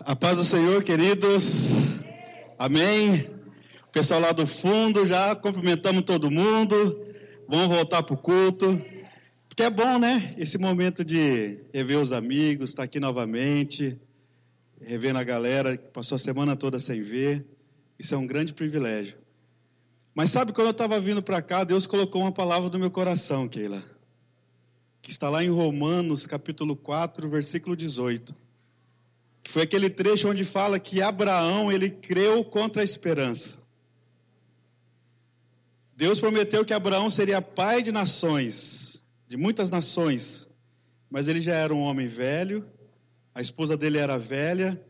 A paz do Senhor, queridos. Amém. O pessoal lá do fundo, já cumprimentamos todo mundo. Vamos voltar para o culto. Porque é bom, né? Esse momento de rever os amigos, estar aqui novamente, revendo a galera que passou a semana toda sem ver. Isso é um grande privilégio. Mas sabe, quando eu estava vindo para cá, Deus colocou uma palavra no meu coração, Keila. Que está lá em Romanos, capítulo 4, versículo 18. Que foi aquele trecho onde fala que Abraão, ele creu contra a esperança. Deus prometeu que Abraão seria pai de nações, de muitas nações. Mas ele já era um homem velho, a esposa dele era velha,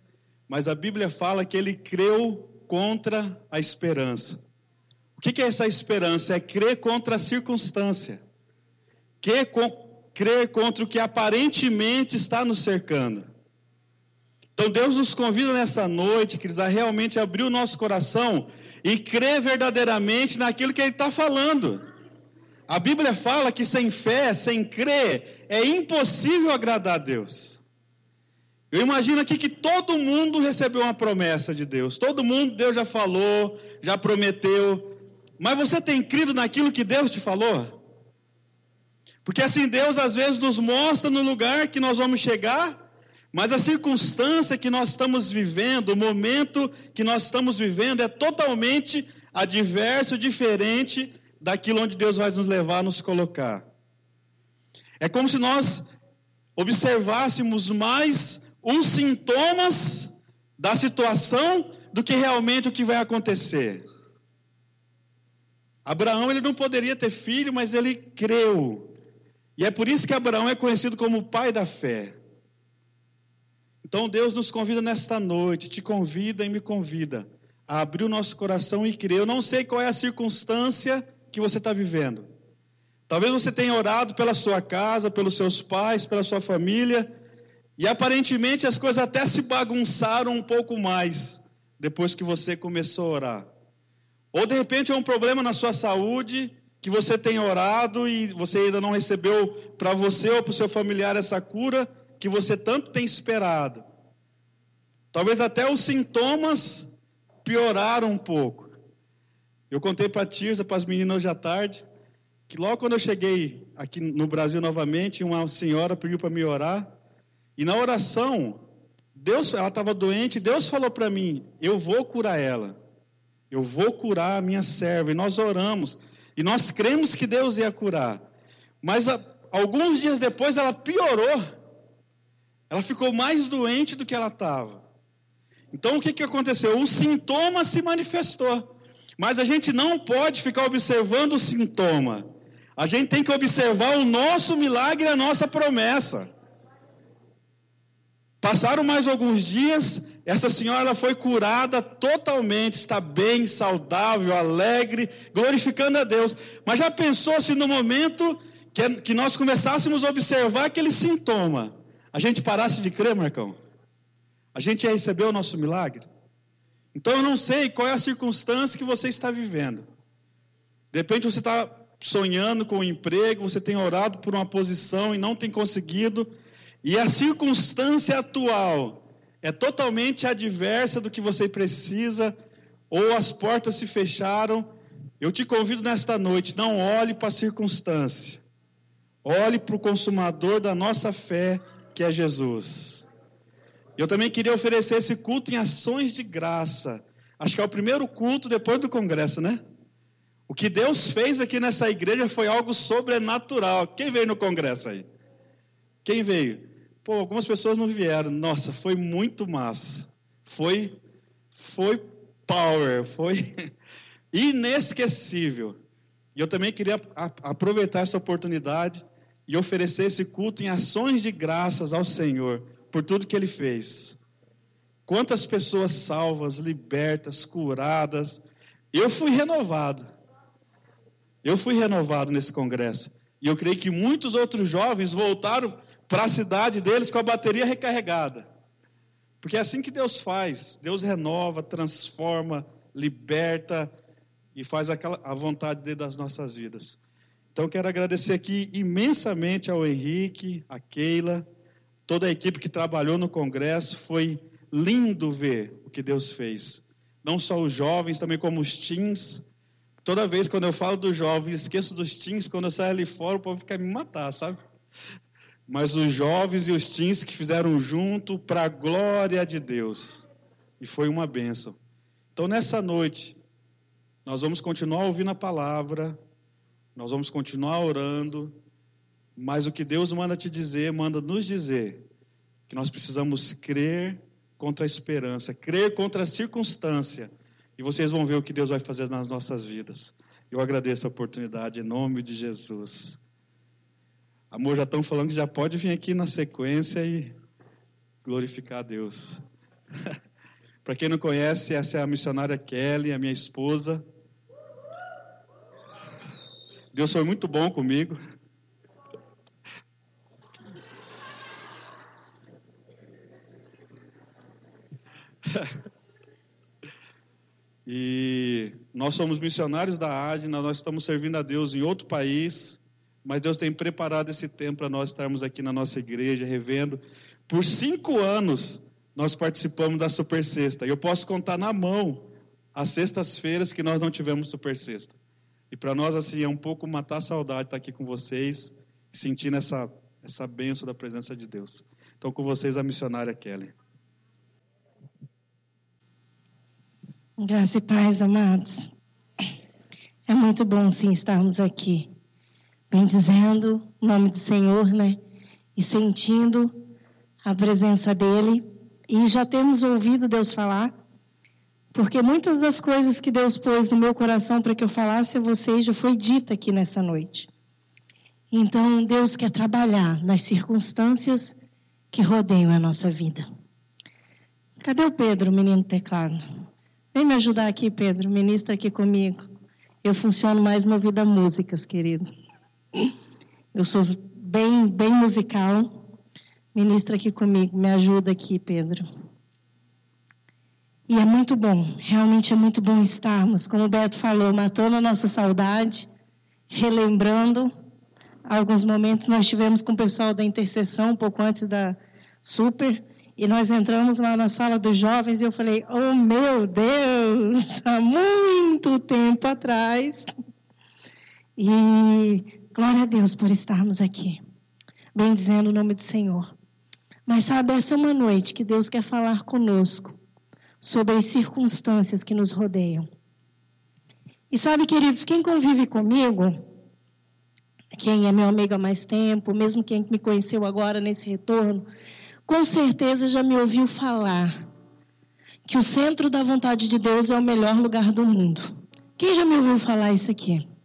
mas a Bíblia fala que ele creu contra a esperança. O que é essa esperança? É crer contra a circunstância. Crer contra o que aparentemente está nos cercando. Então Deus nos convida nessa noite, queridos, a realmente abrir o nosso coração e crer verdadeiramente naquilo que Ele está falando. A Bíblia fala que sem fé, sem crer, é impossível agradar a Deus. Eu imagino aqui que todo mundo recebeu uma promessa de Deus. Todo mundo, Deus já falou, já prometeu. Mas você tem crido naquilo que Deus te falou? Porque assim Deus às vezes nos mostra no lugar que nós vamos chegar, mas a circunstância que nós estamos vivendo, o momento que nós estamos vivendo é totalmente adverso, diferente daquilo onde Deus vai nos levar nos colocar. É como se nós observássemos mais os sintomas da situação do que realmente o que vai acontecer. Abraão ele não poderia ter filho, mas ele creu. E é por isso que Abraão é conhecido como o pai da fé. Então Deus nos convida nesta noite, te convida e me convida a abrir o nosso coração e crer. Eu não sei qual é a circunstância que você está vivendo. Talvez você tenha orado pela sua casa, pelos seus pais, pela sua família, e aparentemente as coisas até se bagunçaram um pouco mais depois que você começou a orar. Ou de repente é um problema na sua saúde que você tem orado e você ainda não recebeu para você ou para o seu familiar essa cura que você tanto tem esperado. Talvez até os sintomas pioraram um pouco. Eu contei para a Tirza, para as meninas hoje à tarde, que logo quando eu cheguei aqui no Brasil novamente, uma senhora pediu para me orar. E na oração, Deus, ela estava doente, Deus falou para mim: Eu vou curar ela. Eu vou curar a minha serva. E nós oramos. E nós cremos que Deus ia curar. Mas a, alguns dias depois ela piorou. Ela ficou mais doente do que ela estava. Então o que, que aconteceu? O sintoma se manifestou. Mas a gente não pode ficar observando o sintoma. A gente tem que observar o nosso milagre a nossa promessa. Passaram mais alguns dias, essa senhora foi curada totalmente, está bem, saudável, alegre, glorificando a Deus. Mas já pensou se no momento que, que nós começássemos a observar aquele sintoma, a gente parasse de crer, Marcão? A gente ia receber o nosso milagre? Então eu não sei qual é a circunstância que você está vivendo. De repente você está sonhando com um emprego, você tem orado por uma posição e não tem conseguido e a circunstância atual é totalmente adversa do que você precisa, ou as portas se fecharam, eu te convido nesta noite, não olhe para a circunstância. Olhe para o consumador da nossa fé, que é Jesus. Eu também queria oferecer esse culto em ações de graça. Acho que é o primeiro culto depois do congresso, né? O que Deus fez aqui nessa igreja foi algo sobrenatural. Quem veio no congresso aí? Quem veio? Pô, algumas pessoas não vieram. Nossa, foi muito massa. Foi, foi power, foi inesquecível. E eu também queria aproveitar essa oportunidade e oferecer esse culto em ações de graças ao Senhor por tudo que Ele fez. Quantas pessoas salvas, libertas, curadas. Eu fui renovado. Eu fui renovado nesse congresso. E eu creio que muitos outros jovens voltaram para a cidade deles com a bateria recarregada. Porque é assim que Deus faz. Deus renova, transforma, liberta, e faz aquela, a vontade dele das nossas vidas. Então, quero agradecer aqui imensamente ao Henrique, a Keila, toda a equipe que trabalhou no congresso. Foi lindo ver o que Deus fez. Não só os jovens, também como os teens. Toda vez quando eu falo dos jovens, esqueço dos teens, quando eu saio ali fora, o povo fica me matar, sabe? Mas os jovens e os teens que fizeram junto para a glória de Deus. E foi uma bênção. Então, nessa noite, nós vamos continuar ouvindo a palavra, nós vamos continuar orando, mas o que Deus manda te dizer, manda nos dizer que nós precisamos crer contra a esperança, crer contra a circunstância, e vocês vão ver o que Deus vai fazer nas nossas vidas. Eu agradeço a oportunidade em nome de Jesus. Amor, já estão falando que já pode vir aqui na sequência e glorificar a Deus. Para quem não conhece, essa é a missionária Kelly, a minha esposa. Deus foi muito bom comigo. e nós somos missionários da Adna, nós estamos servindo a Deus em outro país, mas Deus tem preparado esse tempo para nós estarmos aqui na nossa igreja, revendo. Por cinco anos, nós participamos da Super Sexta. E eu posso contar na mão as sextas-feiras que nós não tivemos Super Sexta. E para nós, assim, é um pouco matar a saudade estar aqui com vocês, sentindo essa, essa benção da presença de Deus. Então, com vocês, a missionária Kelly. Graça e paz, amados. É muito bom, sim, estarmos aqui, bendizendo o nome do Senhor, né? E sentindo a presença dEle. E já temos ouvido Deus falar porque muitas das coisas que Deus pôs no meu coração para que eu falasse a vocês já foi dita aqui nessa noite. Então, Deus quer trabalhar nas circunstâncias que rodeiam a nossa vida. Cadê o Pedro, menino teclado? Vem me ajudar aqui, Pedro. Ministra aqui comigo. Eu funciono mais movida a músicas, querido. Eu sou bem, bem musical. Ministra aqui comigo. Me ajuda aqui, Pedro. E é muito bom, realmente é muito bom estarmos, como o Beto falou, matando a nossa saudade, relembrando alguns momentos. Nós tivemos com o pessoal da intercessão, um pouco antes da super, e nós entramos lá na sala dos jovens e eu falei: Oh meu Deus, há muito tempo atrás. E glória a Deus por estarmos aqui, bem dizendo o nome do Senhor. Mas sabe, essa é uma noite que Deus quer falar conosco sobre as circunstâncias que nos rodeiam. E sabe, queridos, quem convive comigo, quem é meu amigo há mais tempo, mesmo quem me conheceu agora nesse retorno, com certeza já me ouviu falar que o centro da vontade de Deus é o melhor lugar do mundo. Quem já me ouviu falar isso aqui?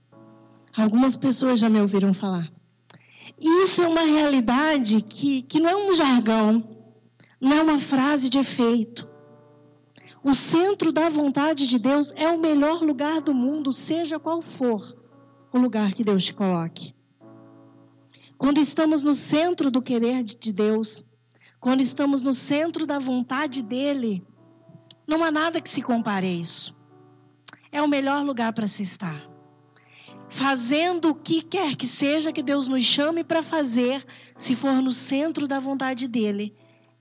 Algumas pessoas já me ouviram falar. Isso é uma realidade que, que não é um jargão, não é uma frase de efeito. O centro da vontade de Deus é o melhor lugar do mundo, seja qual for o lugar que Deus te coloque. Quando estamos no centro do querer de Deus, quando estamos no centro da vontade dele, não há nada que se compare a isso. É o melhor lugar para se estar. Fazendo o que quer que seja que Deus nos chame para fazer, se for no centro da vontade dele,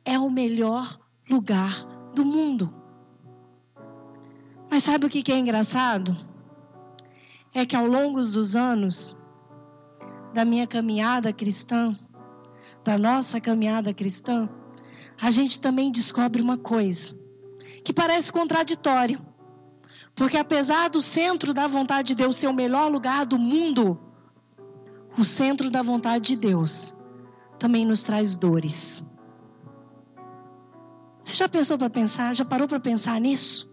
é o melhor lugar do mundo. Mas sabe o que é engraçado? É que ao longo dos anos da minha caminhada cristã, da nossa caminhada cristã, a gente também descobre uma coisa que parece contraditório. Porque apesar do centro da vontade de Deus ser o melhor lugar do mundo, o centro da vontade de Deus também nos traz dores. Você já pensou para pensar? Já parou para pensar nisso?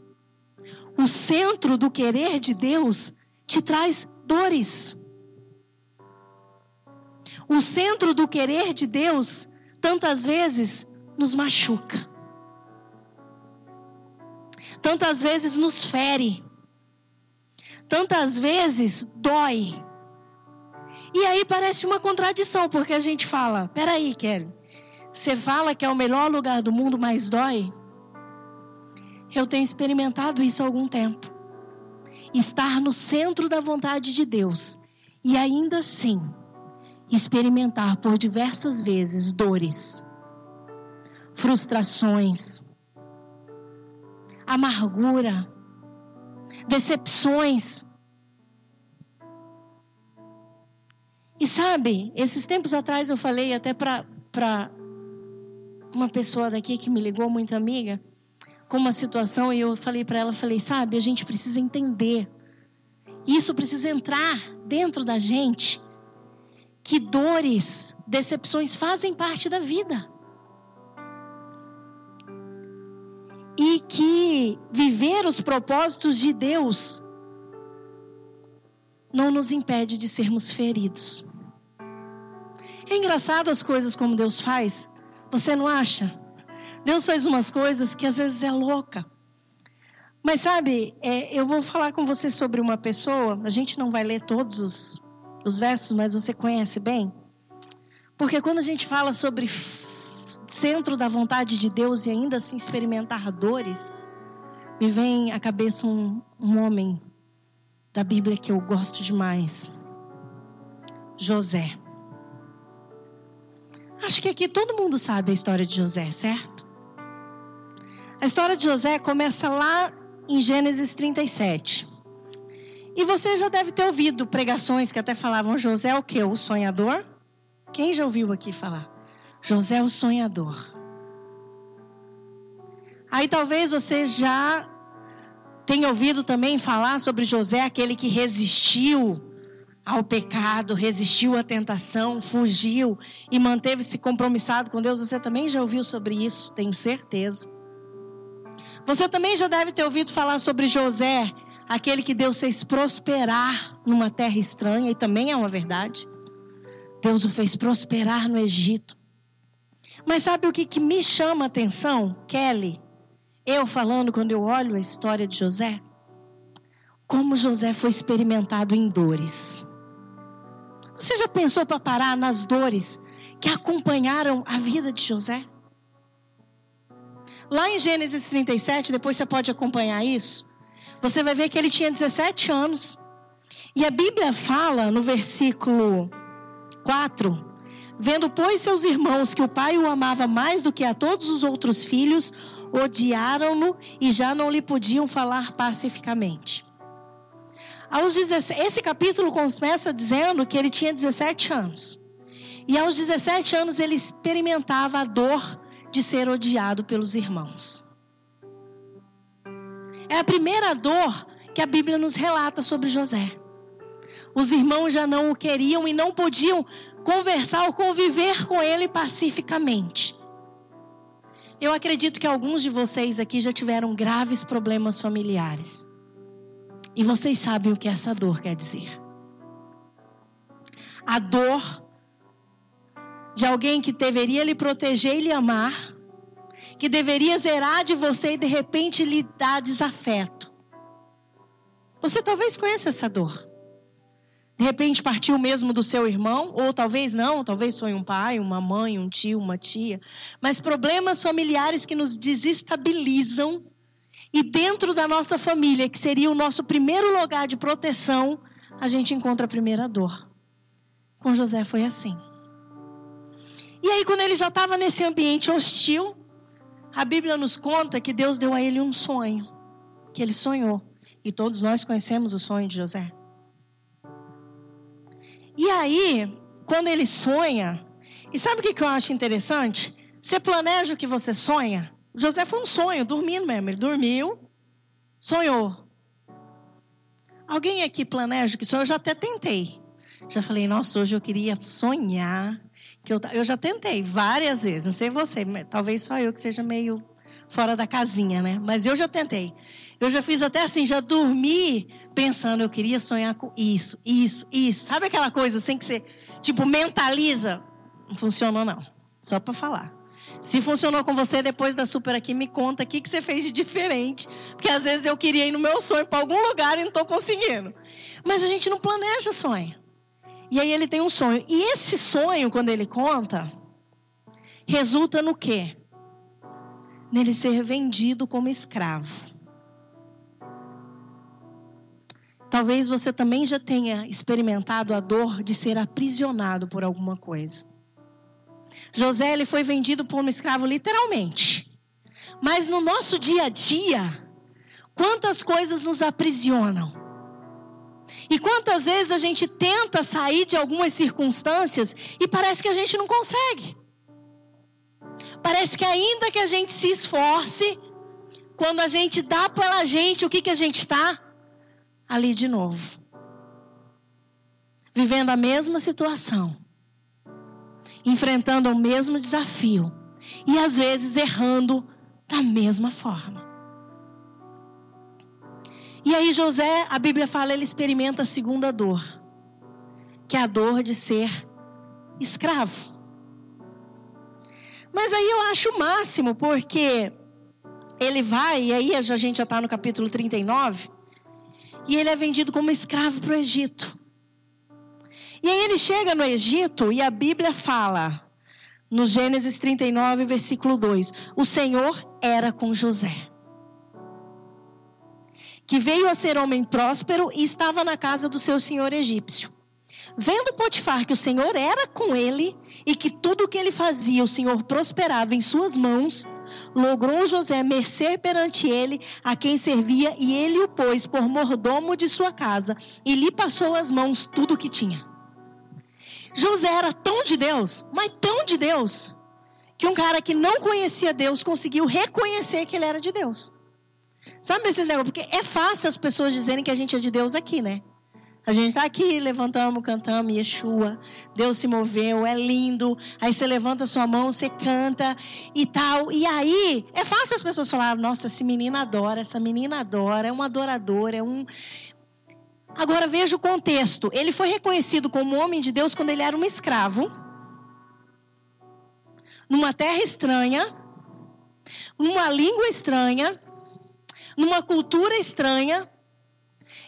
o centro do querer de Deus te traz dores. O centro do querer de Deus, tantas vezes, nos machuca. Tantas vezes nos fere. Tantas vezes dói. E aí parece uma contradição, porque a gente fala: peraí, Kelly, você fala que é o melhor lugar do mundo, mas dói? Eu tenho experimentado isso há algum tempo. estar no centro da vontade de Deus e ainda assim experimentar por diversas vezes dores, frustrações, amargura, decepções. E sabe, esses tempos atrás eu falei até para uma pessoa daqui que me ligou, muito amiga, com uma situação e eu falei para ela, falei, sabe, a gente precisa entender. Isso precisa entrar dentro da gente que dores, decepções fazem parte da vida. Viver os propósitos de Deus não nos impede de sermos feridos. É engraçado as coisas como Deus faz. Você não acha? Deus faz umas coisas que às vezes é louca. Mas sabe, é, eu vou falar com você sobre uma pessoa. A gente não vai ler todos os, os versos, mas você conhece bem. Porque quando a gente fala sobre centro da vontade de Deus e ainda assim experimentar dores, me vem à cabeça um, um homem da Bíblia que eu gosto demais. José. Acho que aqui todo mundo sabe a história de José, certo? A história de José começa lá em Gênesis 37. E você já deve ter ouvido pregações que até falavam José o que? O sonhador? Quem já ouviu aqui falar? José o sonhador. Aí talvez você já tenha ouvido também falar sobre José, aquele que resistiu ao pecado, resistiu à tentação, fugiu e manteve-se compromissado com Deus. Você também já ouviu sobre isso, tenho certeza. Você também já deve ter ouvido falar sobre José, aquele que Deus fez prosperar numa terra estranha, e também é uma verdade. Deus o fez prosperar no Egito. Mas sabe o que, que me chama a atenção, Kelly? Eu falando quando eu olho a história de José? Como José foi experimentado em dores. Você já pensou para parar nas dores que acompanharam a vida de José? Lá em Gênesis 37, depois você pode acompanhar isso. Você vai ver que ele tinha 17 anos. E a Bíblia fala no versículo 4: Vendo, pois, seus irmãos que o pai o amava mais do que a todos os outros filhos, odiaram-no e já não lhe podiam falar pacificamente. Aos 17, esse capítulo começa dizendo que ele tinha 17 anos. E aos 17 anos ele experimentava a dor de ser odiado pelos irmãos. É a primeira dor que a Bíblia nos relata sobre José. Os irmãos já não o queriam e não podiam conversar ou conviver com ele pacificamente. Eu acredito que alguns de vocês aqui já tiveram graves problemas familiares. E vocês sabem o que essa dor quer dizer. A dor de alguém que deveria lhe proteger e lhe amar, que deveria zerar de você e de repente lhe dar desafeto. Você talvez conheça essa dor. De repente partiu mesmo do seu irmão, ou talvez não, talvez foi um pai, uma mãe, um tio, uma tia. Mas problemas familiares que nos desestabilizam. E dentro da nossa família, que seria o nosso primeiro lugar de proteção, a gente encontra a primeira dor. Com José foi assim. E aí, quando ele já estava nesse ambiente hostil, a Bíblia nos conta que Deus deu a ele um sonho, que ele sonhou. E todos nós conhecemos o sonho de José. E aí, quando ele sonha, e sabe o que, eu acho interessante? Você planeja o que você sonha. José foi um sonho, dormindo mesmo. Ele dormiu, sonhou. Alguém aqui planeja o que sonhou? Eu já até tentei. Já falei, nossa, hoje eu queria sonhar. Que eu, eu já tentei várias vezes. Não sei você, talvez só eu que seja meio fora da casinha, né? Mas eu já tentei. Eu já fiz até assim, já dormi pensando, eu queria sonhar com isso, isso, isso. Sabe aquela coisa assim que você, tipo, mentaliza? Não funcionou, não. Só para falar. Se funcionou com você depois da super aqui, me conta o que, que você fez de diferente. Porque às vezes eu queria ir no meu sonho para algum lugar e não estou conseguindo. Mas a gente não planeja sonho. E aí ele tem um sonho. E esse sonho, quando ele conta, resulta no quê? Nele ser vendido como escravo. Talvez você também já tenha experimentado a dor de ser aprisionado por alguma coisa. José ele foi vendido por um escravo literalmente. Mas no nosso dia a dia, quantas coisas nos aprisionam? E quantas vezes a gente tenta sair de algumas circunstâncias e parece que a gente não consegue. Parece que ainda que a gente se esforce, quando a gente dá pela gente, o que, que a gente está? Ali de novo. Vivendo a mesma situação. Enfrentando o mesmo desafio. E às vezes errando da mesma forma. E aí José, a Bíblia fala, ele experimenta a segunda dor, que é a dor de ser escravo. Mas aí eu acho o máximo, porque ele vai, e aí a gente já está no capítulo 39, e ele é vendido como escravo para o Egito. E aí ele chega no Egito e a Bíblia fala, no Gênesis 39, versículo 2: O Senhor era com José, que veio a ser homem próspero e estava na casa do seu senhor egípcio. Vendo Potifar que o Senhor era com ele e que tudo o que ele fazia o Senhor prosperava em suas mãos, logrou José mercer perante ele a quem servia e ele o pôs por mordomo de sua casa e lhe passou as mãos tudo o que tinha. José era tão de Deus, mas tão de Deus, que um cara que não conhecia Deus conseguiu reconhecer que ele era de Deus. Sabe esses negócios? Porque é fácil as pessoas dizerem que a gente é de Deus aqui, né? A gente está aqui, levantamos, cantamos, Yeshua, Deus se moveu, é lindo. Aí você levanta sua mão, você canta e tal. E aí, é fácil as pessoas falarem: nossa, esse menino adora, essa menina adora, é um adorador, é um. Agora veja o contexto. Ele foi reconhecido como homem de Deus quando ele era um escravo, numa terra estranha, numa língua estranha, numa cultura estranha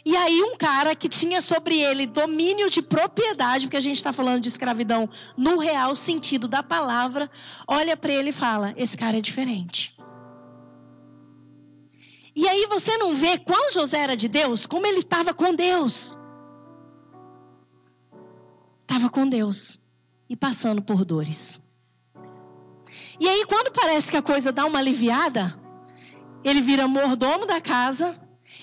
e aí um cara que tinha sobre ele domínio de propriedade, porque a gente está falando de escravidão no real sentido da palavra, olha para ele e fala: esse cara é diferente. E aí você não vê qual José era de Deus, como ele estava com Deus. Estava com Deus e passando por dores. E aí, quando parece que a coisa dá uma aliviada, ele vira mordomo da casa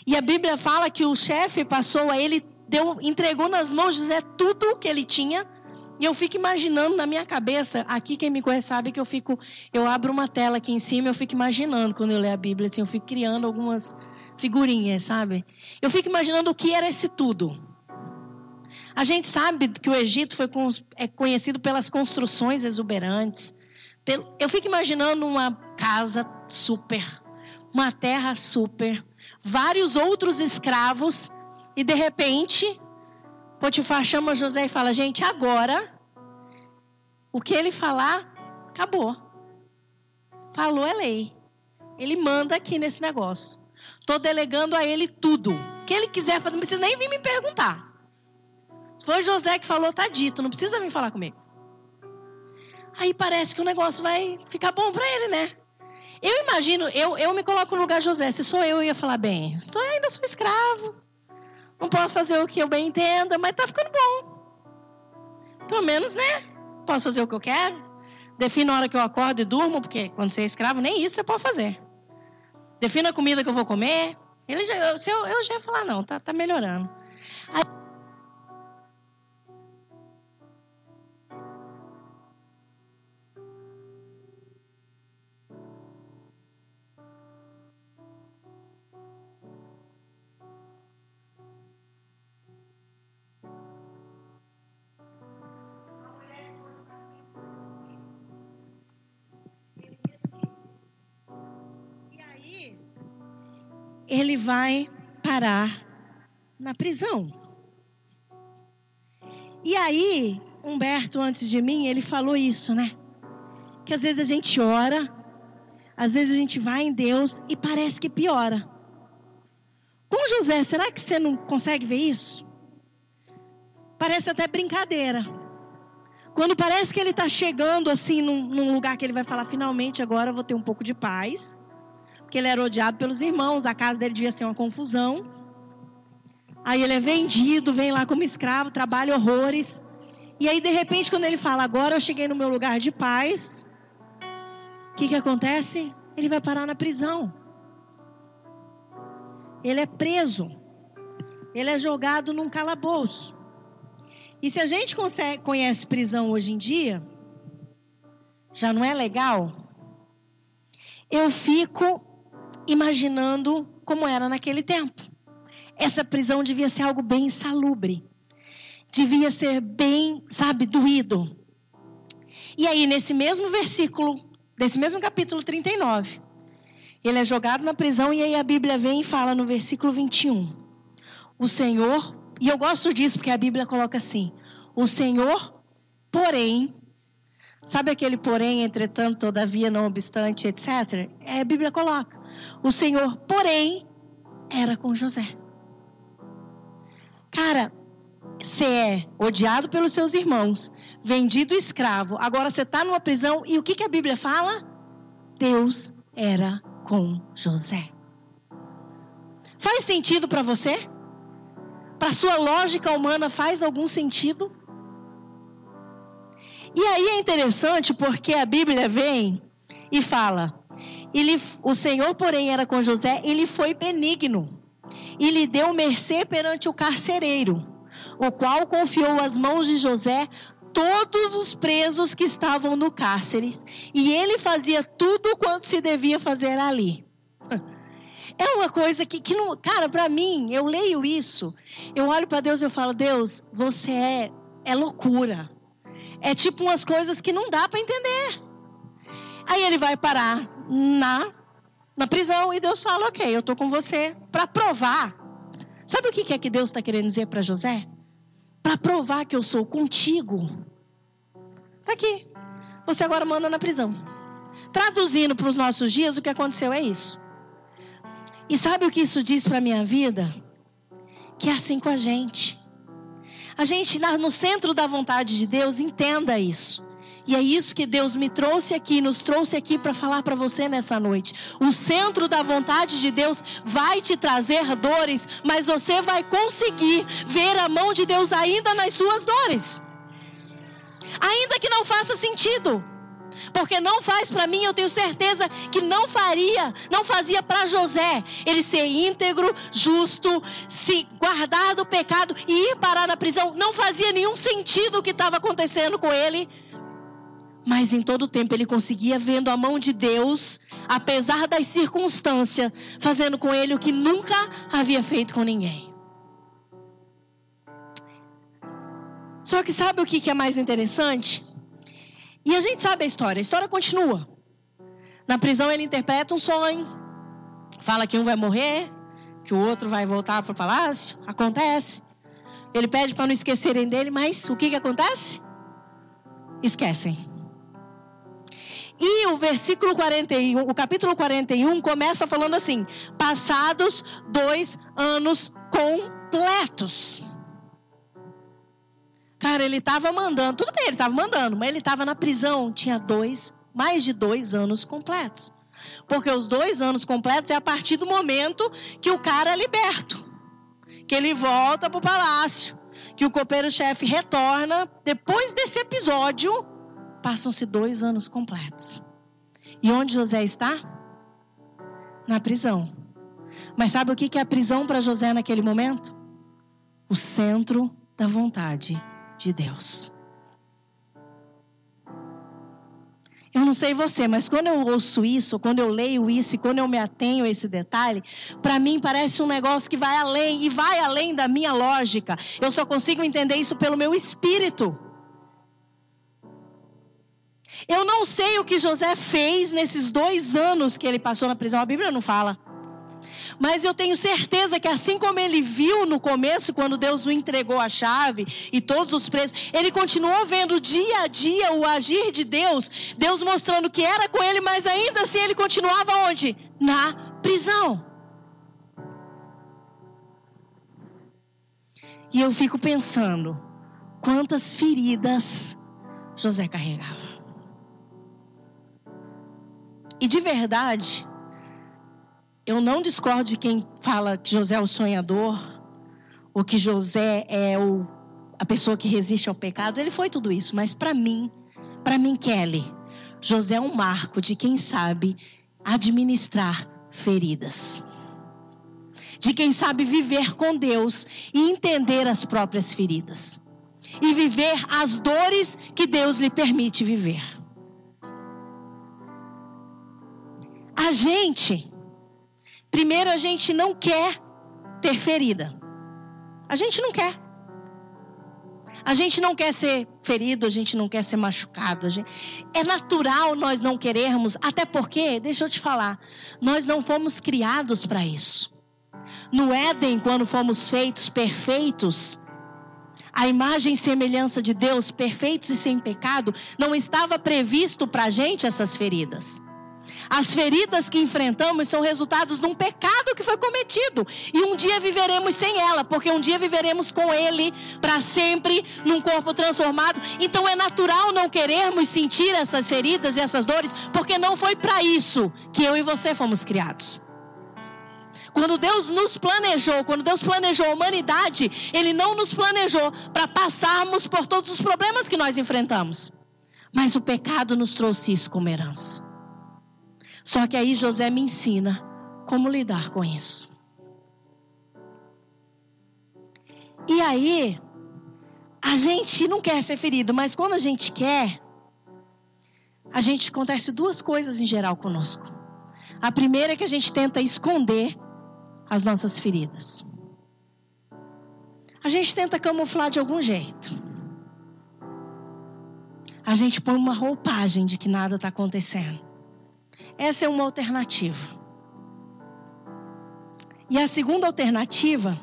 e a Bíblia fala que o chefe passou a ele, deu, entregou nas mãos de José tudo o que ele tinha. E eu fico imaginando na minha cabeça, aqui quem me conhece sabe que eu fico, eu abro uma tela aqui em cima, eu fico imaginando quando eu leio a Bíblia, assim, eu fico criando algumas figurinhas, sabe? Eu fico imaginando o que era esse tudo. A gente sabe que o Egito foi, é conhecido pelas construções exuberantes. Eu fico imaginando uma casa super, uma terra super, vários outros escravos, e de repente, Potifar chama José e fala: Gente, agora, o que ele falar, acabou. Falou é lei. Ele manda aqui nesse negócio. Estou delegando a ele tudo. O que ele quiser fazer, não precisa nem vir me perguntar. Se foi José que falou, tá dito, não precisa vir falar comigo. Aí parece que o negócio vai ficar bom para ele, né? Eu imagino, eu, eu me coloco no lugar de José. Se sou eu, eu ia falar bem. Estou ainda sou escravo. Não posso fazer o que eu bem entenda, mas tá ficando bom. Pelo menos, né? Posso fazer o que eu quero. Defino a hora que eu acordo e durmo, porque quando você é escravo, nem isso você pode fazer. Defino a comida que eu vou comer. Ele já, eu, eu, eu já ia falar, não, tá, tá melhorando. Aí, ele vai parar na prisão. E aí, Humberto, antes de mim, ele falou isso, né? Que às vezes a gente ora, às vezes a gente vai em Deus e parece que piora. Com José, será que você não consegue ver isso? Parece até brincadeira. Quando parece que ele está chegando assim num, num, lugar que ele vai falar, finalmente agora eu vou ter um pouco de paz porque ele era odiado pelos irmãos, a casa dele devia ser uma confusão. Aí ele é vendido, vem lá como escravo, trabalha horrores. E aí, de repente, quando ele fala, agora eu cheguei no meu lugar de paz, o que, que acontece? Ele vai parar na prisão. Ele é preso. Ele é jogado num calabouço. E se a gente consegue, conhece prisão hoje em dia, já não é legal? Eu fico imaginando como era naquele tempo. Essa prisão devia ser algo bem insalubre. Devia ser bem, sabe, doído. E aí, nesse mesmo versículo, desse mesmo capítulo 39, ele é jogado na prisão e aí a Bíblia vem e fala no versículo 21. O Senhor, e eu gosto disso porque a Bíblia coloca assim: o Senhor, porém, sabe aquele porém, entretanto, todavia, não obstante, etc? É, a Bíblia coloca: o Senhor, porém, era com José. Cara, você é odiado pelos seus irmãos, vendido escravo, agora você está numa prisão e o que, que a Bíblia fala? Deus era com José. Faz sentido para você? Para sua lógica humana faz algum sentido? E aí é interessante porque a Bíblia vem e fala: ele, o Senhor, porém, era com José, ele foi benigno e lhe deu mercê perante o carcereiro, o qual confiou às mãos de José todos os presos que estavam no cárcere, e ele fazia tudo quanto se devia fazer ali. É uma coisa que, que não. Cara, para mim, eu leio isso, eu olho para Deus e eu falo: Deus, você é, é loucura. É tipo umas coisas que não dá para entender. Aí ele vai parar na, na prisão e Deus fala: Ok, eu estou com você para provar. Sabe o que é que Deus está querendo dizer para José? Para provar que eu sou contigo. Está aqui. Você agora manda na prisão. Traduzindo para os nossos dias, o que aconteceu é isso. E sabe o que isso diz para a minha vida? Que é assim com a gente. A gente, no centro da vontade de Deus, entenda isso. E é isso que Deus me trouxe aqui, nos trouxe aqui para falar para você nessa noite. O centro da vontade de Deus vai te trazer dores, mas você vai conseguir ver a mão de Deus ainda nas suas dores. Ainda que não faça sentido. Porque não faz para mim, eu tenho certeza que não faria, não fazia para José ele ser íntegro, justo, se guardar do pecado e ir parar na prisão. Não fazia nenhum sentido o que estava acontecendo com ele. Mas em todo tempo ele conseguia vendo a mão de Deus, apesar das circunstâncias, fazendo com ele o que nunca havia feito com ninguém. Só que sabe o que é mais interessante? E a gente sabe a história, a história continua. Na prisão ele interpreta um sonho, fala que um vai morrer, que o outro vai voltar para o palácio. Acontece. Ele pede para não esquecerem dele, mas o que, que acontece? Esquecem. E o versículo 41, o capítulo 41 começa falando assim: passados dois anos completos. Cara, ele estava mandando, tudo bem, ele estava mandando, mas ele estava na prisão, tinha dois, mais de dois anos completos. Porque os dois anos completos é a partir do momento que o cara é liberto, que ele volta para o palácio, que o copeiro-chefe retorna. Depois desse episódio, passam-se dois anos completos. E onde José está? Na prisão. Mas sabe o que é a prisão para José naquele momento? O centro da vontade de Deus. Eu não sei você, mas quando eu ouço isso, quando eu leio isso e quando eu me atenho a esse detalhe, para mim parece um negócio que vai além e vai além da minha lógica. Eu só consigo entender isso pelo meu espírito. Eu não sei o que José fez nesses dois anos que ele passou na prisão, a Bíblia não fala. Mas eu tenho certeza que assim como ele viu no começo, quando Deus o entregou a chave e todos os presos, ele continuou vendo dia a dia o agir de Deus, Deus mostrando que era com ele, mas ainda assim ele continuava onde? Na prisão. E eu fico pensando, quantas feridas José carregava. E de verdade, eu não discordo de quem fala que José é o sonhador, ou que José é o, a pessoa que resiste ao pecado. Ele foi tudo isso, mas para mim, para mim, Kelly, José é um marco de quem sabe administrar feridas. De quem sabe viver com Deus e entender as próprias feridas. E viver as dores que Deus lhe permite viver. A gente, primeiro, a gente não quer ter ferida. A gente não quer. A gente não quer ser ferido, a gente não quer ser machucado. Gente... É natural nós não querermos, até porque, deixa eu te falar, nós não fomos criados para isso. No Éden, quando fomos feitos perfeitos, a imagem e semelhança de Deus, perfeitos e sem pecado, não estava previsto para a gente essas feridas. As feridas que enfrentamos são resultados de um pecado que foi cometido. E um dia viveremos sem ela, porque um dia viveremos com Ele para sempre, num corpo transformado. Então é natural não querermos sentir essas feridas e essas dores, porque não foi para isso que eu e você fomos criados. Quando Deus nos planejou, quando Deus planejou a humanidade, Ele não nos planejou para passarmos por todos os problemas que nós enfrentamos. Mas o pecado nos trouxe isso como herança. Só que aí José me ensina como lidar com isso. E aí, a gente não quer ser ferido, mas quando a gente quer, a gente acontece duas coisas em geral conosco. A primeira é que a gente tenta esconder as nossas feridas. A gente tenta camuflar de algum jeito. A gente põe uma roupagem de que nada está acontecendo. Essa é uma alternativa. E a segunda alternativa,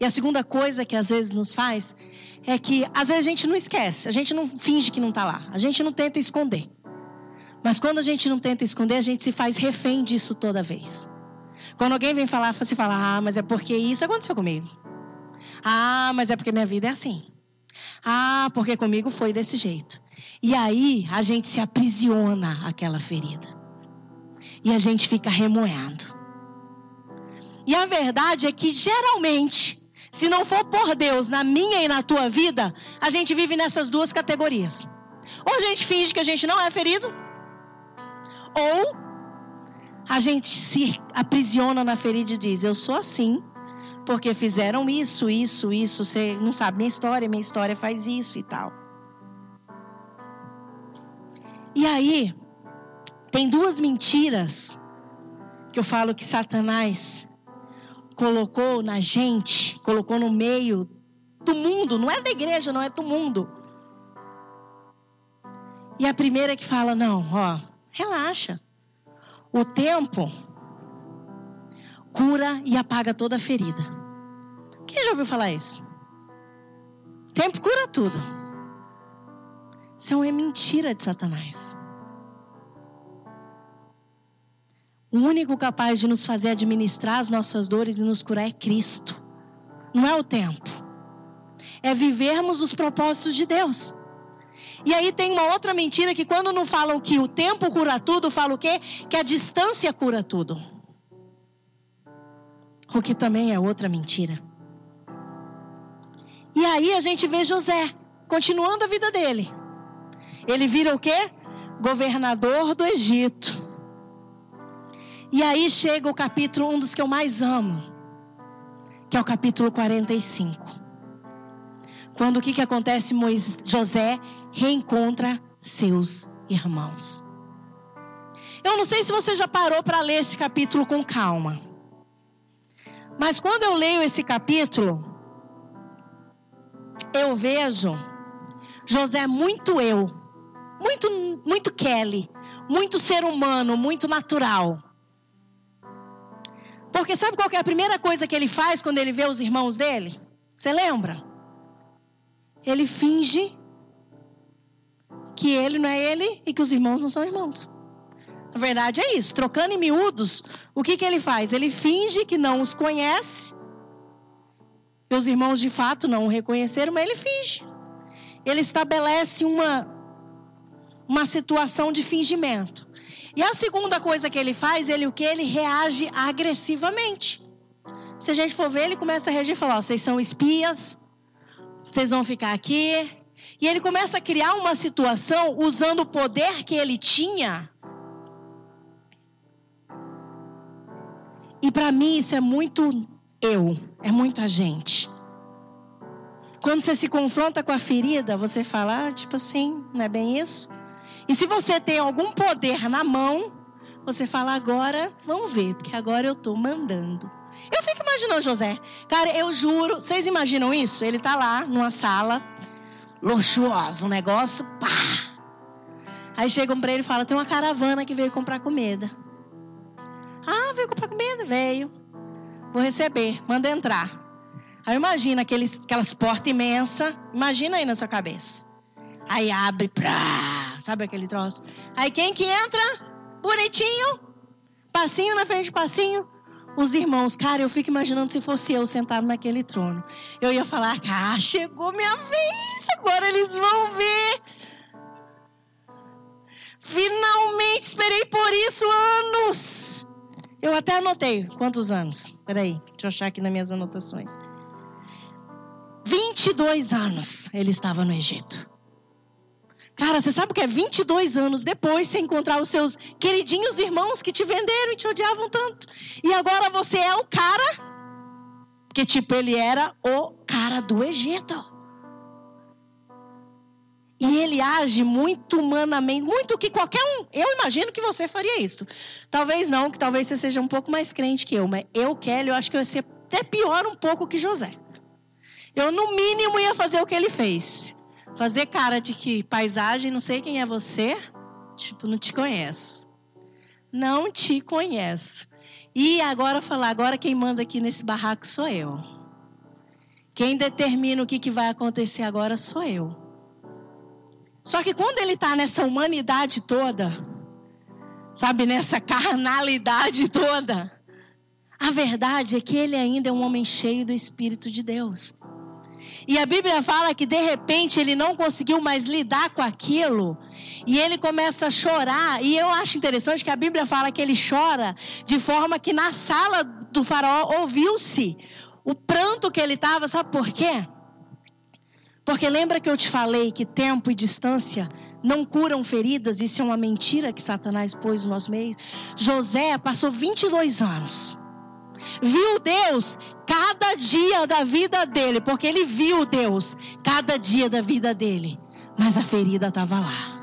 e a segunda coisa que às vezes nos faz, é que às vezes a gente não esquece, a gente não finge que não está lá, a gente não tenta esconder. Mas quando a gente não tenta esconder, a gente se faz refém disso toda vez. Quando alguém vem falar, você fala, ah, mas é porque isso aconteceu comigo. Ah, mas é porque minha vida é assim. Ah, porque comigo foi desse jeito. E aí a gente se aprisiona aquela ferida e a gente fica remoendo. E a verdade é que geralmente, se não for por Deus na minha e na tua vida, a gente vive nessas duas categorias. Ou a gente finge que a gente não é ferido, ou a gente se aprisiona na ferida e diz: Eu sou assim, porque fizeram isso, isso, isso. Você não sabe minha história, minha história faz isso e tal. E aí, tem duas mentiras que eu falo que Satanás colocou na gente, colocou no meio do mundo, não é da igreja, não é do mundo. E a primeira que fala: não, ó, relaxa. O tempo cura e apaga toda a ferida. Quem já ouviu falar isso? O tempo cura tudo. Isso é uma mentira de Satanás. O único capaz de nos fazer administrar as nossas dores e nos curar é Cristo. Não é o tempo. É vivermos os propósitos de Deus. E aí tem uma outra mentira que quando não falam que o tempo cura tudo, falam o quê? Que a distância cura tudo. O que também é outra mentira. E aí a gente vê José continuando a vida dele. Ele vira o quê? Governador do Egito. E aí chega o capítulo, um dos que eu mais amo, que é o capítulo 45. Quando o que, que acontece? Moisés, José reencontra seus irmãos. Eu não sei se você já parou para ler esse capítulo com calma. Mas quando eu leio esse capítulo, eu vejo José muito eu, muito muito Kelly, muito ser humano, muito natural. Porque sabe qual é a primeira coisa que ele faz quando ele vê os irmãos dele? Você lembra? Ele finge que ele não é ele e que os irmãos não são irmãos. Na verdade é isso. Trocando em miúdos, o que, que ele faz? Ele finge que não os conhece. E os irmãos de fato não o reconheceram, mas ele finge. Ele estabelece uma, uma situação de fingimento. E a segunda coisa que ele faz, ele o que? Ele reage agressivamente. se a gente for ver, ele começa a regir e falar: vocês são espias, vocês vão ficar aqui. E ele começa a criar uma situação usando o poder que ele tinha. E para mim isso é muito eu, é muito a gente. Quando você se confronta com a ferida, você fala, ah, tipo assim, não é bem isso? E se você tem algum poder na mão, você fala, agora, vamos ver, porque agora eu estou mandando. Eu fico imaginando José. Cara, eu juro, vocês imaginam isso? Ele tá lá numa sala, luxuosa, um negócio, pá. Aí chegam para ele e falam: tem uma caravana que veio comprar comida. Ah, veio comprar comida? Veio. Vou receber, manda entrar. Aí imagina aqueles, aquelas portas imensas. Imagina aí na sua cabeça. Aí abre, pra, sabe aquele troço? Aí quem que entra? Bonitinho. Passinho na frente passinho os irmãos, cara, eu fico imaginando se fosse eu sentado naquele trono. Eu ia falar, ah, chegou minha vez, agora eles vão ver. Finalmente esperei por isso anos. Eu até anotei quantos anos. Peraí, deixa eu achar aqui nas minhas anotações. 22 anos ele estava no Egito. Cara, você sabe o que é 22 anos depois você encontrar os seus queridinhos irmãos que te venderam e te odiavam tanto. E agora você é o cara que tipo ele era o cara do Egito. E ele age muito humanamente, muito que qualquer um. Eu imagino que você faria isso. Talvez não, que talvez você seja um pouco mais crente que eu, mas eu, Kelly, eu acho que eu ia ser até pior um pouco que José. Eu, no mínimo, ia fazer o que ele fez. Fazer cara de que paisagem, não sei quem é você, tipo, não te conheço. Não te conheço. E agora falar, agora quem manda aqui nesse barraco sou eu. Quem determina o que, que vai acontecer agora sou eu. Só que quando ele está nessa humanidade toda, sabe, nessa carnalidade toda, a verdade é que ele ainda é um homem cheio do Espírito de Deus. E a Bíblia fala que de repente ele não conseguiu mais lidar com aquilo. E ele começa a chorar. E eu acho interessante que a Bíblia fala que ele chora de forma que na sala do faraó ouviu-se o pranto que ele estava. Sabe por quê? Porque lembra que eu te falei que tempo e distância não curam feridas? Isso é uma mentira que Satanás pôs no nosso meio. José passou 22 anos viu Deus cada dia da vida dele, porque ele viu Deus cada dia da vida dele, mas a ferida estava lá.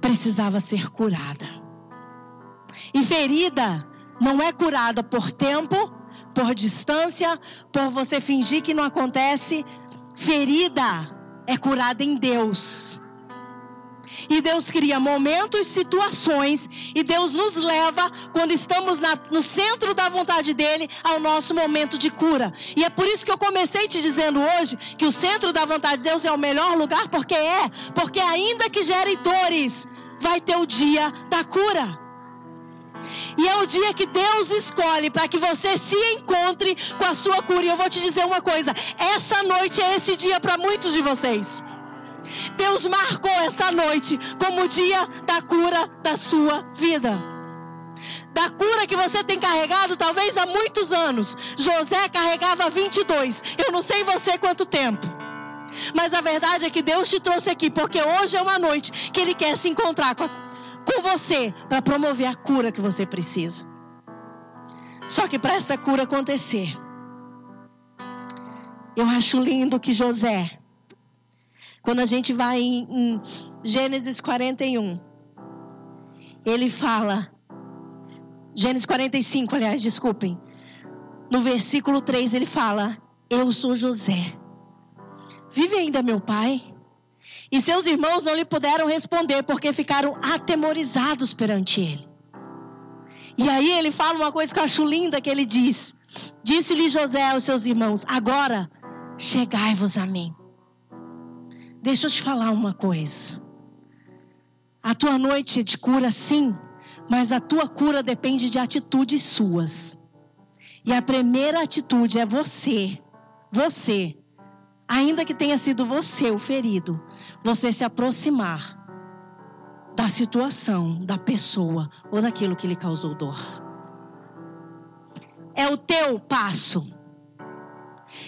Precisava ser curada. E ferida não é curada por tempo, por distância, por você fingir que não acontece. Ferida é curada em Deus. E Deus cria momentos, situações, e Deus nos leva, quando estamos na, no centro da vontade dEle, ao nosso momento de cura. E é por isso que eu comecei te dizendo hoje que o centro da vontade de Deus é o melhor lugar, porque é, porque ainda que gere dores, vai ter o dia da cura. E é o dia que Deus escolhe para que você se encontre com a sua cura. E eu vou te dizer uma coisa: essa noite é esse dia para muitos de vocês. Deus marcou essa noite como o dia da cura da sua vida. Da cura que você tem carregado talvez há muitos anos. José carregava 22. Eu não sei você quanto tempo. Mas a verdade é que Deus te trouxe aqui porque hoje é uma noite que Ele quer se encontrar com, a, com você para promover a cura que você precisa. Só que para essa cura acontecer, eu acho lindo que José quando a gente vai em, em Gênesis 41, ele fala, Gênesis 45, aliás, desculpem. No versículo 3 ele fala: Eu sou José. Vive ainda meu pai? E seus irmãos não lhe puderam responder porque ficaram atemorizados perante ele. E aí ele fala uma coisa que eu acho linda que ele diz: Disse-lhe José aos seus irmãos: Agora chegai-vos a mim. Deixa eu te falar uma coisa. A tua noite é de cura, sim, mas a tua cura depende de atitudes suas. E a primeira atitude é você, você, ainda que tenha sido você o ferido, você se aproximar da situação, da pessoa ou daquilo que lhe causou dor. é o teu passo.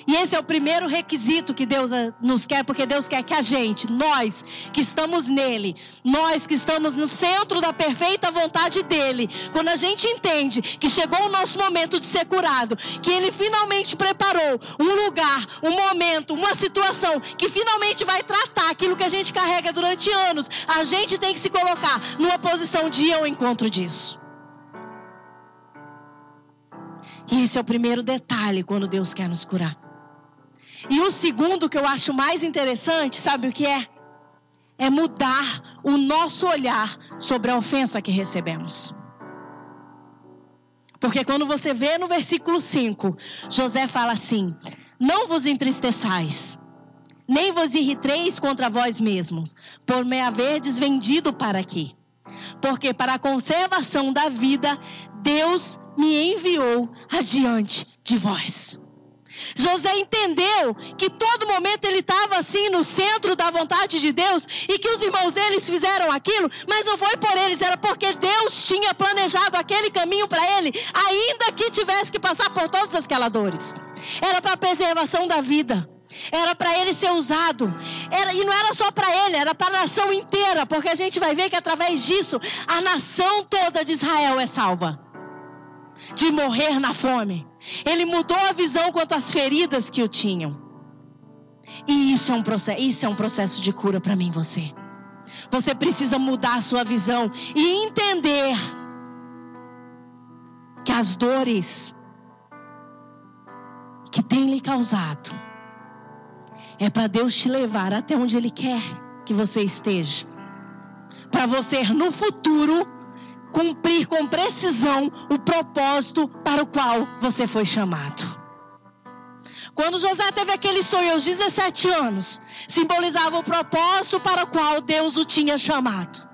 E esse é o primeiro requisito que Deus eh, nos quer, porque Deus quer que a gente, nós que estamos nele, nós que estamos no centro da perfeita vontade dele, quando a gente entende que chegou o nosso momento de ser curado, que ele finalmente preparou um lugar, um momento, uma situação que finalmente vai tratar aquilo que a gente carrega durante anos, a gente tem que se colocar numa posição de ao encontro disso. E esse é o primeiro detalhe quando Deus quer nos curar. E o segundo que eu acho mais interessante, sabe o que é? É mudar o nosso olhar sobre a ofensa que recebemos. Porque quando você vê no versículo 5, José fala assim: Não vos entristeçais, nem vos irriteis contra vós mesmos, por me haverdes vendido para aqui. Porque para a conservação da vida, Deus me enviou adiante de vós. José entendeu que todo momento ele estava assim no centro da vontade de Deus e que os irmãos deles fizeram aquilo, mas não foi por eles, era porque Deus tinha planejado aquele caminho para ele, ainda que tivesse que passar por todas aquelas dores. Era para a preservação da vida. Era para ele ser usado. Era, e não era só para ele, era para a nação inteira, porque a gente vai ver que através disso a nação toda de Israel é salva de morrer na fome. Ele mudou a visão quanto às feridas que o tinham. E isso é um processo, isso é um processo de cura para mim você. Você precisa mudar a sua visão e entender que as dores que tem lhe causado é para Deus te levar até onde Ele quer que você esteja. Para você no futuro cumprir com precisão o propósito para o qual você foi chamado. Quando José teve aquele sonho aos 17 anos, simbolizava o propósito para o qual Deus o tinha chamado.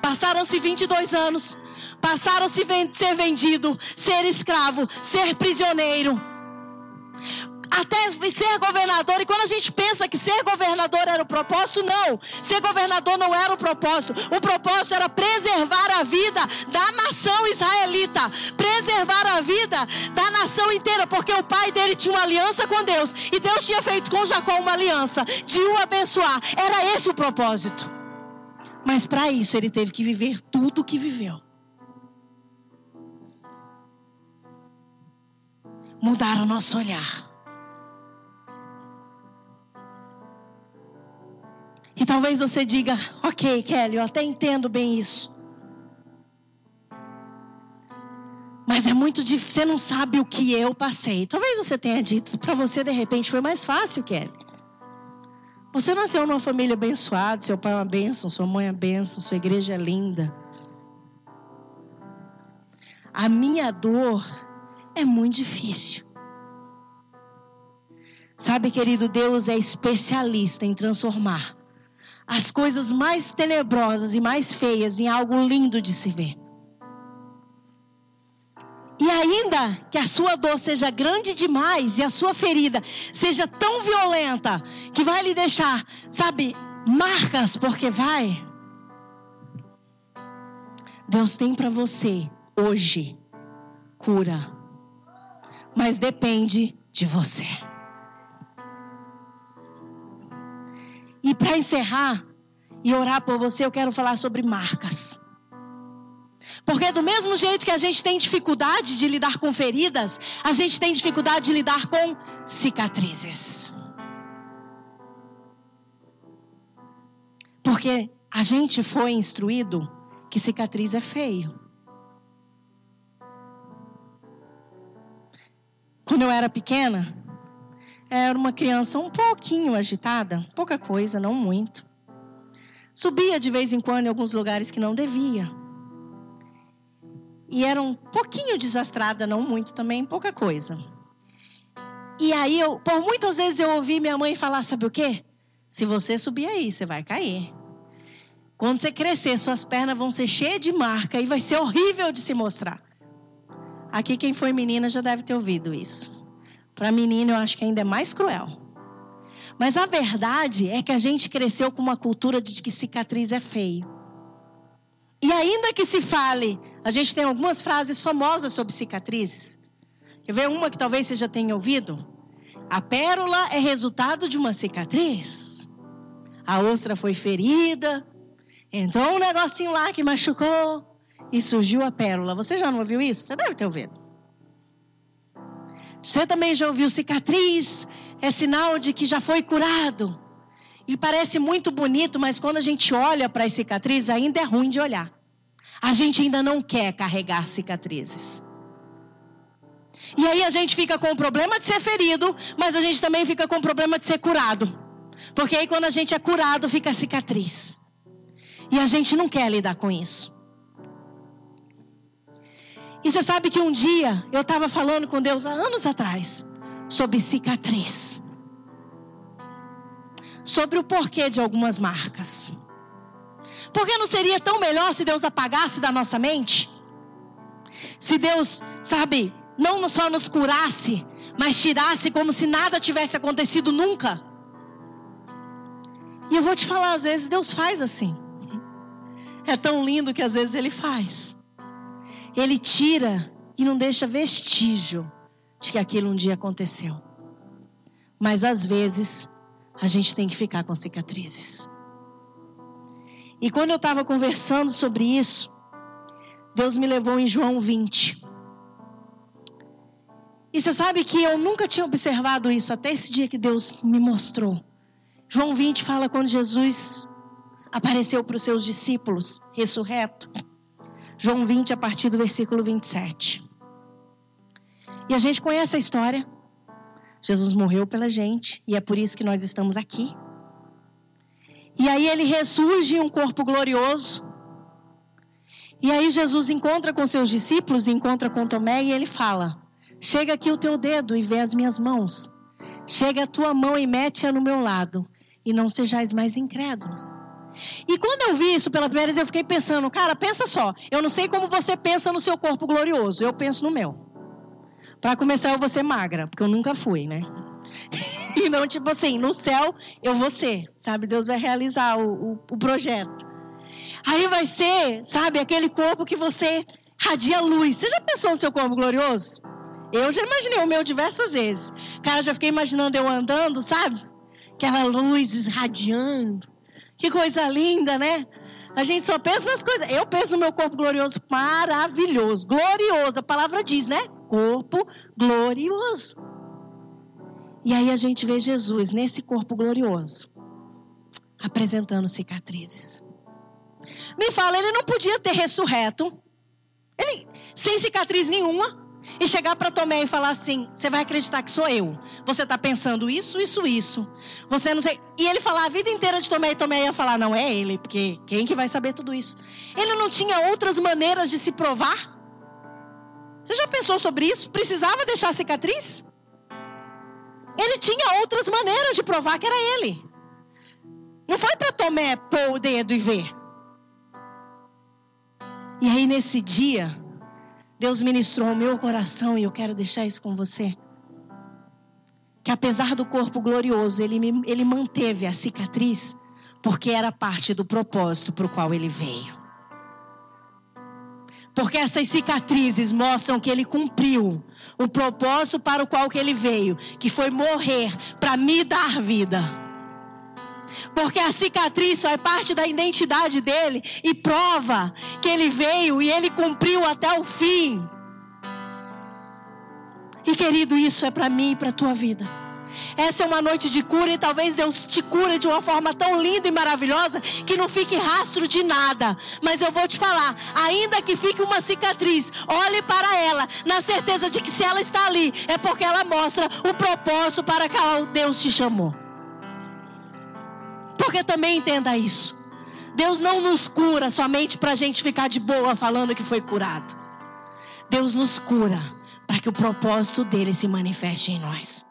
Passaram-se 22 anos, passaram-se ser vendido, ser escravo, ser prisioneiro até ser governador. E quando a gente pensa que ser governador era o propósito, não. Ser governador não era o propósito. O propósito era preservar a vida da nação israelita, preservar a vida da nação inteira, porque o pai dele tinha uma aliança com Deus e Deus tinha feito com Jacó uma aliança de o abençoar. Era esse o propósito. Mas para isso ele teve que viver tudo o que viveu. Mudar o nosso olhar. E talvez você diga, ok, Kelly, eu até entendo bem isso. Mas é muito difícil, você não sabe o que eu passei. Talvez você tenha dito, para você de repente foi mais fácil, Kelly. Você nasceu numa família abençoada, seu pai é uma bênção, sua mãe é uma bênção, sua igreja é linda. A minha dor é muito difícil. Sabe, querido, Deus é especialista em transformar as coisas mais tenebrosas e mais feias em algo lindo de se ver. E ainda que a sua dor seja grande demais e a sua ferida seja tão violenta que vai lhe deixar, sabe, marcas, porque vai. Deus tem para você hoje cura, mas depende de você. E para encerrar e orar por você, eu quero falar sobre marcas. Porque do mesmo jeito que a gente tem dificuldade de lidar com feridas, a gente tem dificuldade de lidar com cicatrizes. Porque a gente foi instruído que cicatriz é feio. Quando eu era pequena, era uma criança um pouquinho agitada, pouca coisa, não muito. Subia de vez em quando em alguns lugares que não devia. E era um pouquinho desastrada, não muito também, pouca coisa. E aí, eu, por muitas vezes eu ouvi minha mãe falar: sabe o quê? Se você subir aí, você vai cair. Quando você crescer, suas pernas vão ser cheias de marca e vai ser horrível de se mostrar. Aqui, quem foi menina já deve ter ouvido isso. Para menino, eu acho que ainda é mais cruel. Mas a verdade é que a gente cresceu com uma cultura de que cicatriz é feio. E ainda que se fale, a gente tem algumas frases famosas sobre cicatrizes. Quer ver uma que talvez você já tenha ouvido? A pérola é resultado de uma cicatriz. A ostra foi ferida, entrou um negocinho lá que machucou e surgiu a pérola. Você já não ouviu isso? Você deve ter ouvido. Você também já ouviu cicatriz? É sinal de que já foi curado. E parece muito bonito, mas quando a gente olha para as cicatrizes, ainda é ruim de olhar. A gente ainda não quer carregar cicatrizes. E aí a gente fica com o problema de ser ferido, mas a gente também fica com o problema de ser curado. Porque aí quando a gente é curado, fica cicatriz. E a gente não quer lidar com isso. E você sabe que um dia eu estava falando com Deus há anos atrás sobre cicatriz. Sobre o porquê de algumas marcas. Porque não seria tão melhor se Deus apagasse da nossa mente? Se Deus, sabe, não só nos curasse, mas tirasse como se nada tivesse acontecido nunca? E eu vou te falar, às vezes Deus faz assim. É tão lindo que às vezes Ele faz. Ele tira e não deixa vestígio de que aquilo um dia aconteceu. Mas às vezes a gente tem que ficar com cicatrizes. E quando eu estava conversando sobre isso, Deus me levou em João 20. E você sabe que eu nunca tinha observado isso até esse dia que Deus me mostrou. João 20 fala quando Jesus apareceu para os seus discípulos, ressurreto. João 20, a partir do versículo 27. E a gente conhece a história. Jesus morreu pela gente e é por isso que nós estamos aqui. E aí ele ressurge em um corpo glorioso. E aí Jesus encontra com seus discípulos, encontra com Tomé e ele fala: Chega aqui o teu dedo e vê as minhas mãos. Chega a tua mão e mete-a no meu lado, e não sejais mais incrédulos. E quando eu vi isso pela primeira vez, eu fiquei pensando, cara, pensa só. Eu não sei como você pensa no seu corpo glorioso, eu penso no meu. Para começar, eu vou ser magra, porque eu nunca fui, né? e não, tipo assim, no céu eu vou ser, sabe? Deus vai realizar o, o, o projeto. Aí vai ser, sabe, aquele corpo que você radia luz. Você já pensou no seu corpo glorioso? Eu já imaginei o meu diversas vezes. Cara, já fiquei imaginando eu andando, sabe? Aquela luz irradiando. Que coisa linda, né? A gente só pensa nas coisas. Eu penso no meu corpo glorioso, maravilhoso, glorioso. A palavra diz, né? Corpo glorioso. E aí a gente vê Jesus nesse corpo glorioso, apresentando cicatrizes. Me fala, ele não podia ter ressurreto, ele sem cicatriz nenhuma, e chegar para Tomé e falar assim: você vai acreditar que sou eu. Você está pensando isso, isso, isso. Você não sei. E ele falar a vida inteira de Tomé e Tomé ia falar: não é ele, porque quem que vai saber tudo isso? Ele não tinha outras maneiras de se provar? Você já pensou sobre isso? Precisava deixar cicatriz? Ele tinha outras maneiras de provar que era ele. Não foi para Tomé pôr o dedo e ver. E aí nesse dia, Deus ministrou ao meu coração e eu quero deixar isso com você. Que apesar do corpo glorioso, ele, ele manteve a cicatriz, porque era parte do propósito para o qual ele veio. Porque essas cicatrizes mostram que ele cumpriu o propósito para o qual que ele veio, que foi morrer para me dar vida. Porque a cicatriz faz parte da identidade dele e prova que ele veio e ele cumpriu até o fim. E querido, isso é para mim e para tua vida. Essa é uma noite de cura e talvez Deus te cure de uma forma tão linda e maravilhosa que não fique rastro de nada. Mas eu vou te falar, ainda que fique uma cicatriz, olhe para ela na certeza de que se ela está ali é porque ela mostra o propósito para qual Deus te chamou. Porque também entenda isso. Deus não nos cura somente para a gente ficar de boa falando que foi curado. Deus nos cura para que o propósito dele se manifeste em nós.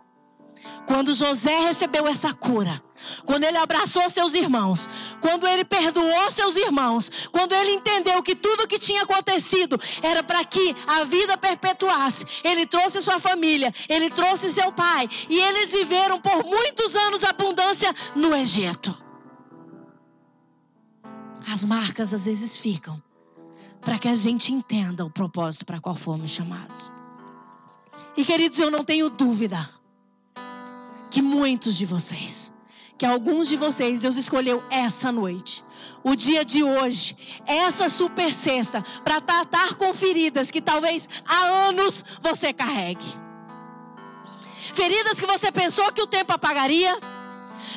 Quando José recebeu essa cura, quando ele abraçou seus irmãos, quando ele perdoou seus irmãos, quando ele entendeu que tudo que tinha acontecido era para que a vida perpetuasse, ele trouxe sua família, ele trouxe seu pai, e eles viveram por muitos anos abundância no Egito. As marcas às vezes ficam para que a gente entenda o propósito para qual fomos chamados. E queridos, eu não tenho dúvida que muitos de vocês, que alguns de vocês, Deus escolheu essa noite, o dia de hoje, essa super sexta, para tratar com feridas que talvez há anos você carregue. Feridas que você pensou que o tempo apagaria,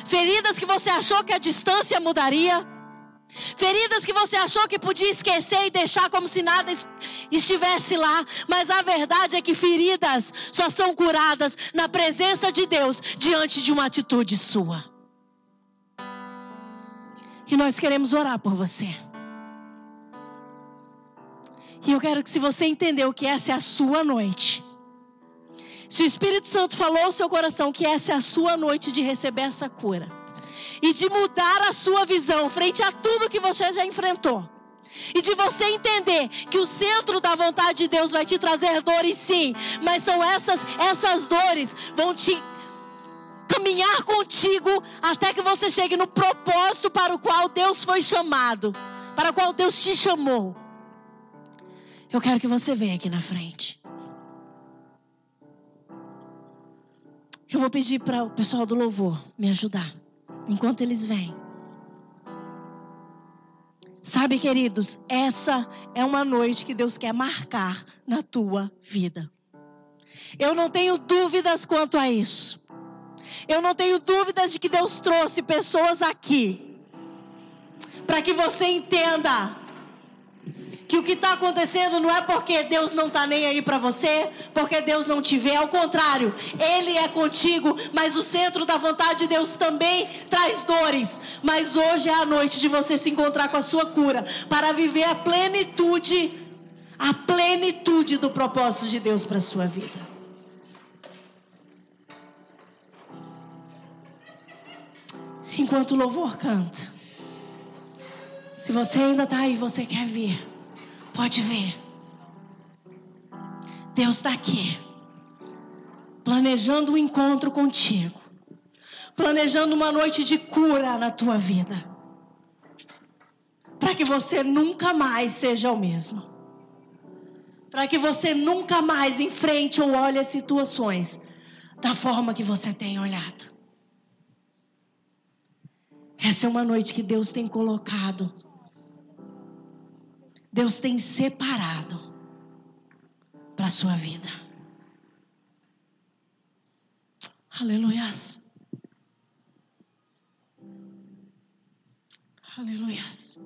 feridas que você achou que a distância mudaria, Feridas que você achou que podia esquecer e deixar como se nada estivesse lá, mas a verdade é que feridas só são curadas na presença de Deus diante de uma atitude sua. E nós queremos orar por você. E eu quero que, se você entendeu que essa é a sua noite, se o Espírito Santo falou ao seu coração que essa é a sua noite de receber essa cura e de mudar a sua visão frente a tudo que você já enfrentou. E de você entender que o centro da vontade de Deus vai te trazer dores, sim, mas são essas essas dores vão te caminhar contigo até que você chegue no propósito para o qual Deus foi chamado, para o qual Deus te chamou. Eu quero que você venha aqui na frente. Eu vou pedir para o pessoal do louvor me ajudar enquanto eles vêm. Sabe, queridos, essa é uma noite que Deus quer marcar na tua vida. Eu não tenho dúvidas quanto a isso. Eu não tenho dúvidas de que Deus trouxe pessoas aqui para que você entenda que o que está acontecendo não é porque Deus não está nem aí para você, porque Deus não te vê, ao contrário, Ele é contigo, mas o centro da vontade de Deus também traz dores. Mas hoje é a noite de você se encontrar com a sua cura, para viver a plenitude, a plenitude do propósito de Deus para a sua vida. Enquanto o louvor canta, se você ainda está aí, você quer vir. Pode ver. Deus está aqui, planejando um encontro contigo, planejando uma noite de cura na tua vida, para que você nunca mais seja o mesmo, para que você nunca mais enfrente ou olhe as situações da forma que você tem olhado. Essa é uma noite que Deus tem colocado Deus tem separado para a sua vida. Aleluias. Aleluias.